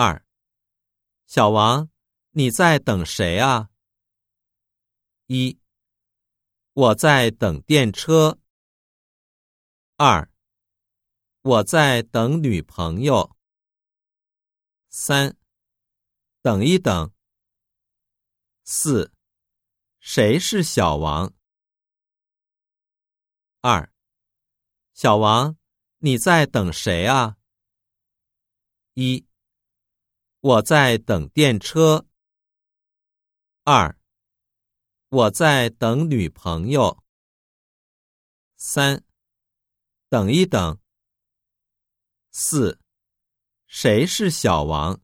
二，小王，你在等谁啊？一，我在等电车。二，我在等女朋友。三，等一等。四，谁是小王？二，小王，你在等谁啊？一，我在等电车。二，我在等女朋友。三，等一等。四，谁是小王？